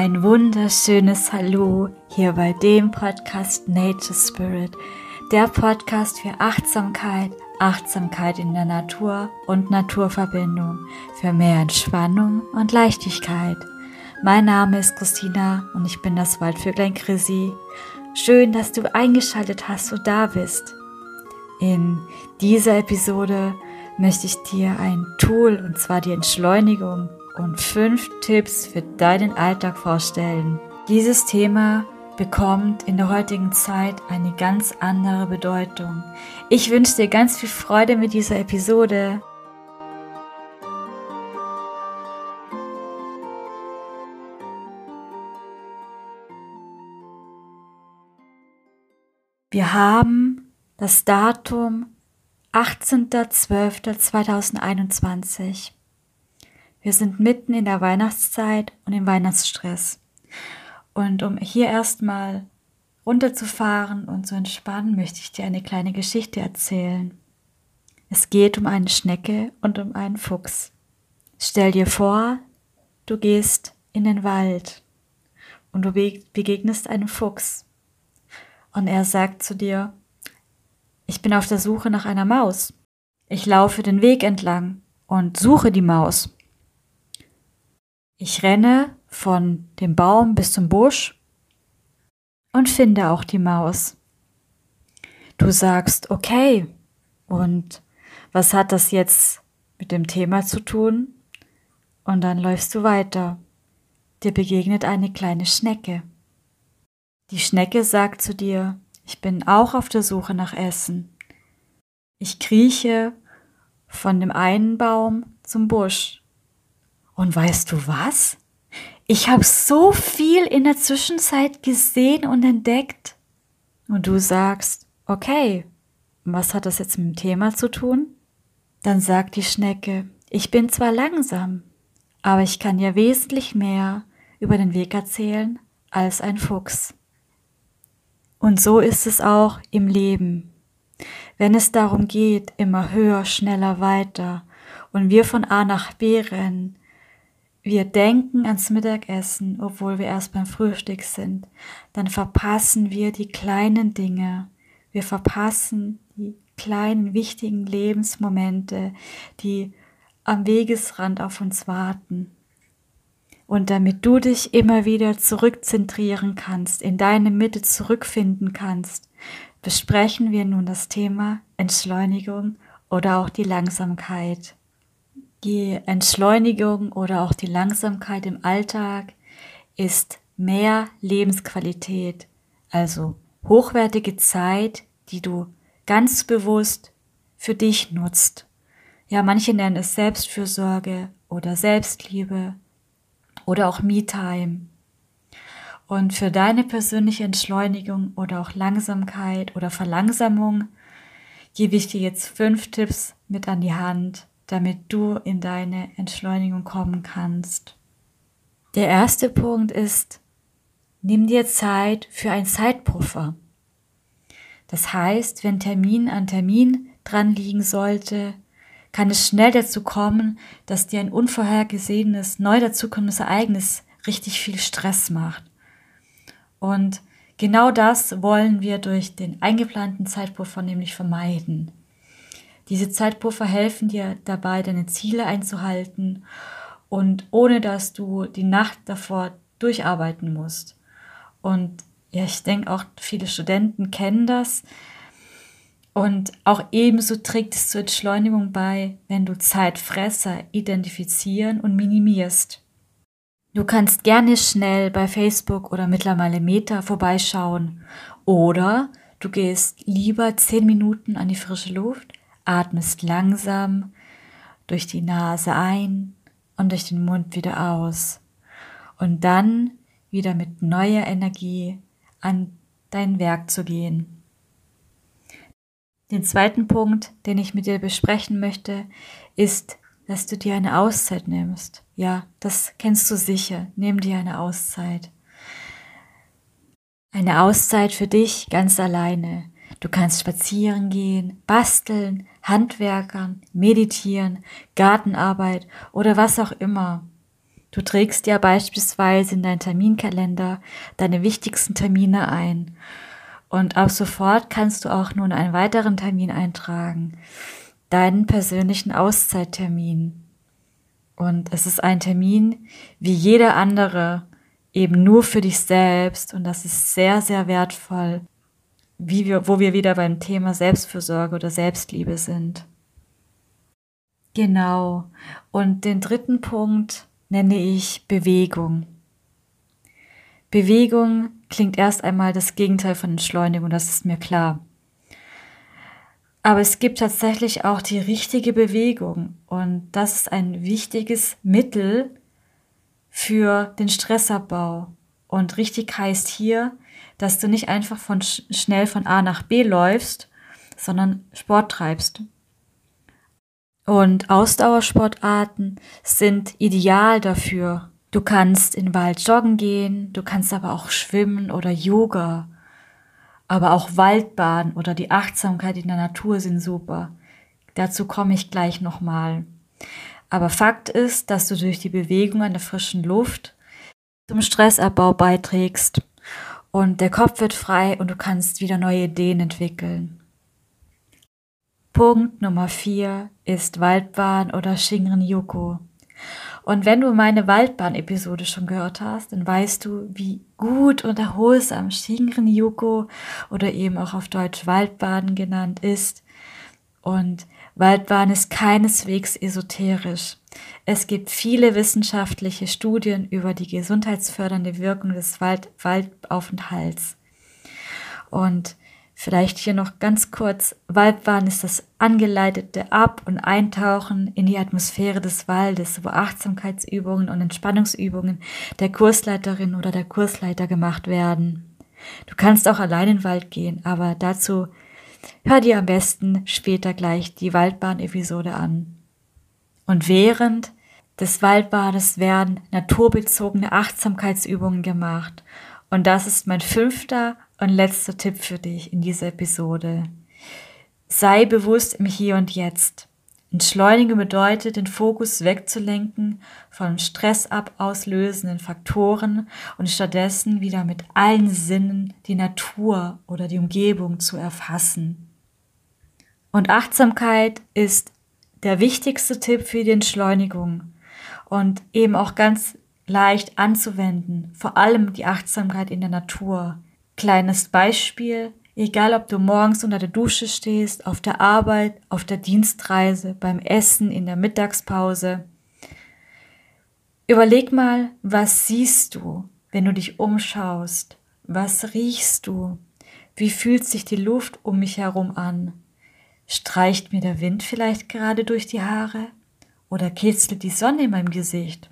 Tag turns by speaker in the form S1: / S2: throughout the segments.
S1: Ein wunderschönes Hallo hier bei dem Podcast Nature Spirit, der Podcast für Achtsamkeit, Achtsamkeit in der Natur und Naturverbindung, für mehr Entspannung und Leichtigkeit. Mein Name ist Christina und ich bin das Waldvöglein Chrissy. Schön, dass du eingeschaltet hast und da bist. In dieser Episode möchte ich dir ein Tool, und zwar die Entschleunigung und fünf Tipps für deinen Alltag vorstellen. Dieses Thema bekommt in der heutigen Zeit eine ganz andere Bedeutung. Ich wünsche dir ganz viel Freude mit dieser Episode. Wir haben das Datum 18.12.2021. Wir sind mitten in der Weihnachtszeit und im Weihnachtsstress. Und um hier erstmal runterzufahren und zu entspannen, möchte ich dir eine kleine Geschichte erzählen. Es geht um eine Schnecke und um einen Fuchs. Stell dir vor, du gehst in den Wald und du begegnest einem Fuchs. Und er sagt zu dir, ich bin auf der Suche nach einer Maus. Ich laufe den Weg entlang und suche die Maus. Ich renne von dem Baum bis zum Busch und finde auch die Maus. Du sagst, okay, und was hat das jetzt mit dem Thema zu tun? Und dann läufst du weiter. Dir begegnet eine kleine Schnecke. Die Schnecke sagt zu dir, ich bin auch auf der Suche nach Essen. Ich krieche von dem einen Baum zum Busch und weißt du was? Ich habe so viel in der Zwischenzeit gesehen und entdeckt. Und du sagst, okay, was hat das jetzt mit dem Thema zu tun? Dann sagt die Schnecke, ich bin zwar langsam, aber ich kann ja wesentlich mehr über den Weg erzählen als ein Fuchs. Und so ist es auch im Leben. Wenn es darum geht, immer höher, schneller, weiter und wir von A nach B rennen, wir denken ans Mittagessen, obwohl wir erst beim Frühstück sind, dann verpassen wir die kleinen Dinge. Wir verpassen die kleinen wichtigen Lebensmomente, die am Wegesrand auf uns warten. Und damit du dich immer wieder zurückzentrieren kannst, in deine Mitte zurückfinden kannst, besprechen wir nun das Thema Entschleunigung oder auch die Langsamkeit. Die Entschleunigung oder auch die Langsamkeit im Alltag ist mehr Lebensqualität, also hochwertige Zeit, die du ganz bewusst für dich nutzt. Ja, manche nennen es Selbstfürsorge oder Selbstliebe oder auch Me-Time. Und für deine persönliche Entschleunigung oder auch Langsamkeit oder Verlangsamung gebe ich dir jetzt fünf Tipps mit an die Hand, damit du in deine Entschleunigung kommen kannst. Der erste Punkt ist, nimm dir Zeit für einen Zeitpuffer. Das heißt, wenn Termin an Termin dran liegen sollte, kann es schnell dazu kommen, dass dir ein unvorhergesehenes, neu dazukommendes Ereignis richtig viel Stress macht. Und genau das wollen wir durch den eingeplanten Zeitpuffer nämlich vermeiden. Diese Zeitpuffer helfen dir dabei, deine Ziele einzuhalten und ohne dass du die Nacht davor durcharbeiten musst. Und ja, ich denke auch viele Studenten kennen das. Und auch ebenso trägt es zur Entschleunigung bei, wenn du Zeitfresser identifizieren und minimierst. Du kannst gerne schnell bei Facebook oder mittlerweile Meta vorbeischauen oder du gehst lieber zehn Minuten an die frische Luft atmest langsam durch die Nase ein und durch den Mund wieder aus. Und dann wieder mit neuer Energie an dein Werk zu gehen. Den zweiten Punkt, den ich mit dir besprechen möchte, ist, dass du dir eine Auszeit nimmst. Ja, das kennst du sicher. Nimm dir eine Auszeit. Eine Auszeit für dich ganz alleine. Du kannst spazieren gehen, basteln, Handwerkern, meditieren, Gartenarbeit oder was auch immer. Du trägst ja beispielsweise in deinen Terminkalender deine wichtigsten Termine ein. Und ab sofort kannst du auch nun einen weiteren Termin eintragen. Deinen persönlichen Auszeittermin. Und es ist ein Termin wie jeder andere, eben nur für dich selbst. Und das ist sehr, sehr wertvoll, wie wir, wo wir wieder beim Thema Selbstfürsorge oder Selbstliebe sind. Genau. Und den dritten Punkt nenne ich Bewegung. Bewegung klingt erst einmal das Gegenteil von Entschleunigung, das ist mir klar. Aber es gibt tatsächlich auch die richtige Bewegung und das ist ein wichtiges Mittel für den Stressabbau. Und richtig heißt hier, dass du nicht einfach von schnell von A nach B läufst, sondern Sport treibst. Und Ausdauersportarten sind ideal dafür. Du kannst in den Wald joggen gehen, du kannst aber auch schwimmen oder Yoga. Aber auch Waldbahn oder die Achtsamkeit in der Natur sind super. Dazu komme ich gleich nochmal. Aber Fakt ist, dass du durch die Bewegung an der frischen Luft zum Stressabbau beiträgst und der Kopf wird frei und du kannst wieder neue Ideen entwickeln. Punkt Nummer vier ist Waldbahn oder Shinrin-yoku. Und wenn du meine Waldbahn-Episode schon gehört hast, dann weißt du, wie gut und erholsam Shinrin-yoku oder eben auch auf Deutsch Waldbahn genannt ist. Und Waldbahn ist keineswegs esoterisch. Es gibt viele wissenschaftliche Studien über die gesundheitsfördernde Wirkung des Wald Waldaufenthalts. Und Vielleicht hier noch ganz kurz. Waldbahn ist das angeleitete Ab- und Eintauchen in die Atmosphäre des Waldes, wo Achtsamkeitsübungen und Entspannungsübungen der Kursleiterin oder der Kursleiter gemacht werden. Du kannst auch allein in den Wald gehen, aber dazu hör dir am besten später gleich die Waldbahn-Episode an. Und während des Waldbades werden naturbezogene Achtsamkeitsübungen gemacht. Und das ist mein fünfter und letzter Tipp für dich in dieser Episode. Sei bewusst im Hier und Jetzt. Entschleunigen bedeutet, den Fokus wegzulenken von stressabauslösenden Faktoren und stattdessen wieder mit allen Sinnen die Natur oder die Umgebung zu erfassen. Und Achtsamkeit ist der wichtigste Tipp für die Entschleunigung und eben auch ganz leicht anzuwenden, vor allem die Achtsamkeit in der Natur. Kleines Beispiel, egal ob du morgens unter der Dusche stehst, auf der Arbeit, auf der Dienstreise, beim Essen, in der Mittagspause. Überleg mal, was siehst du, wenn du dich umschaust? Was riechst du? Wie fühlt sich die Luft um mich herum an? Streicht mir der Wind vielleicht gerade durch die Haare? Oder kitzelt die Sonne in meinem Gesicht?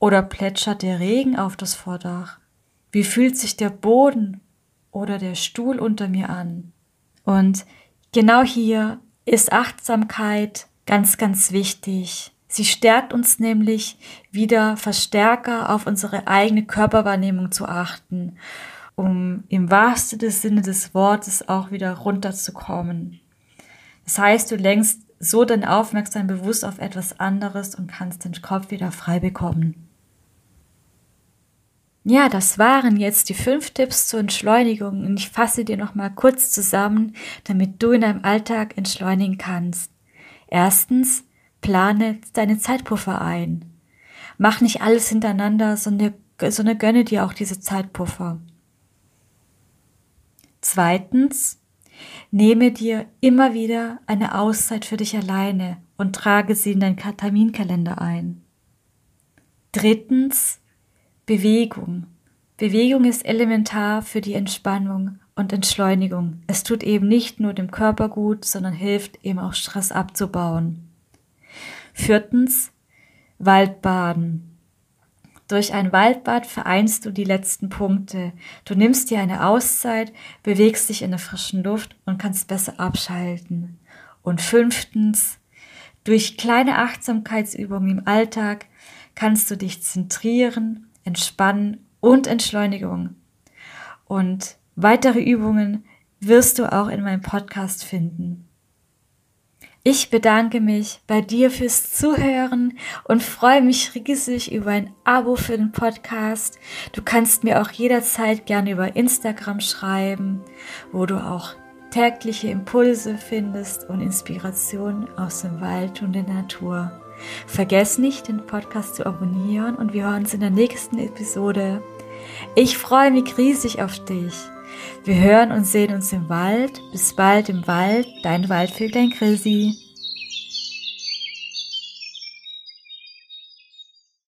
S1: Oder plätschert der Regen auf das Vordach? Wie fühlt sich der Boden oder der Stuhl unter mir an? Und genau hier ist Achtsamkeit ganz, ganz wichtig. Sie stärkt uns nämlich wieder verstärker auf unsere eigene Körperwahrnehmung zu achten, um im wahrsten Sinne des Wortes auch wieder runterzukommen. Das heißt, du lenkst so dein Aufmerksein bewusst auf etwas anderes und kannst den Kopf wieder frei bekommen. Ja, das waren jetzt die fünf Tipps zur Entschleunigung und ich fasse dir noch mal kurz zusammen, damit du in deinem Alltag entschleunigen kannst. Erstens, plane deine Zeitpuffer ein. Mach nicht alles hintereinander, sondern, sondern gönne dir auch diese Zeitpuffer. Zweitens, nehme dir immer wieder eine Auszeit für dich alleine und trage sie in deinen Terminkalender ein. Drittens, Bewegung. Bewegung ist elementar für die Entspannung und Entschleunigung. Es tut eben nicht nur dem Körper gut, sondern hilft eben auch Stress abzubauen. Viertens, Waldbaden. Durch ein Waldbad vereinst du die letzten Punkte. Du nimmst dir eine Auszeit, bewegst dich in der frischen Luft und kannst besser abschalten. Und fünftens, durch kleine Achtsamkeitsübungen im Alltag kannst du dich zentrieren Entspannen und Entschleunigung. Und weitere Übungen wirst du auch in meinem Podcast finden. Ich bedanke mich bei dir fürs Zuhören und freue mich riesig über ein Abo für den Podcast. Du kannst mir auch jederzeit gerne über Instagram schreiben, wo du auch tägliche Impulse findest und Inspiration aus dem Wald und der Natur. Vergiss nicht, den Podcast zu abonnieren und wir hören uns in der nächsten Episode. Ich freue mich riesig auf dich. Wir hören und sehen uns im Wald. Bis bald im Wald, dein Waldvöglein Chrissy.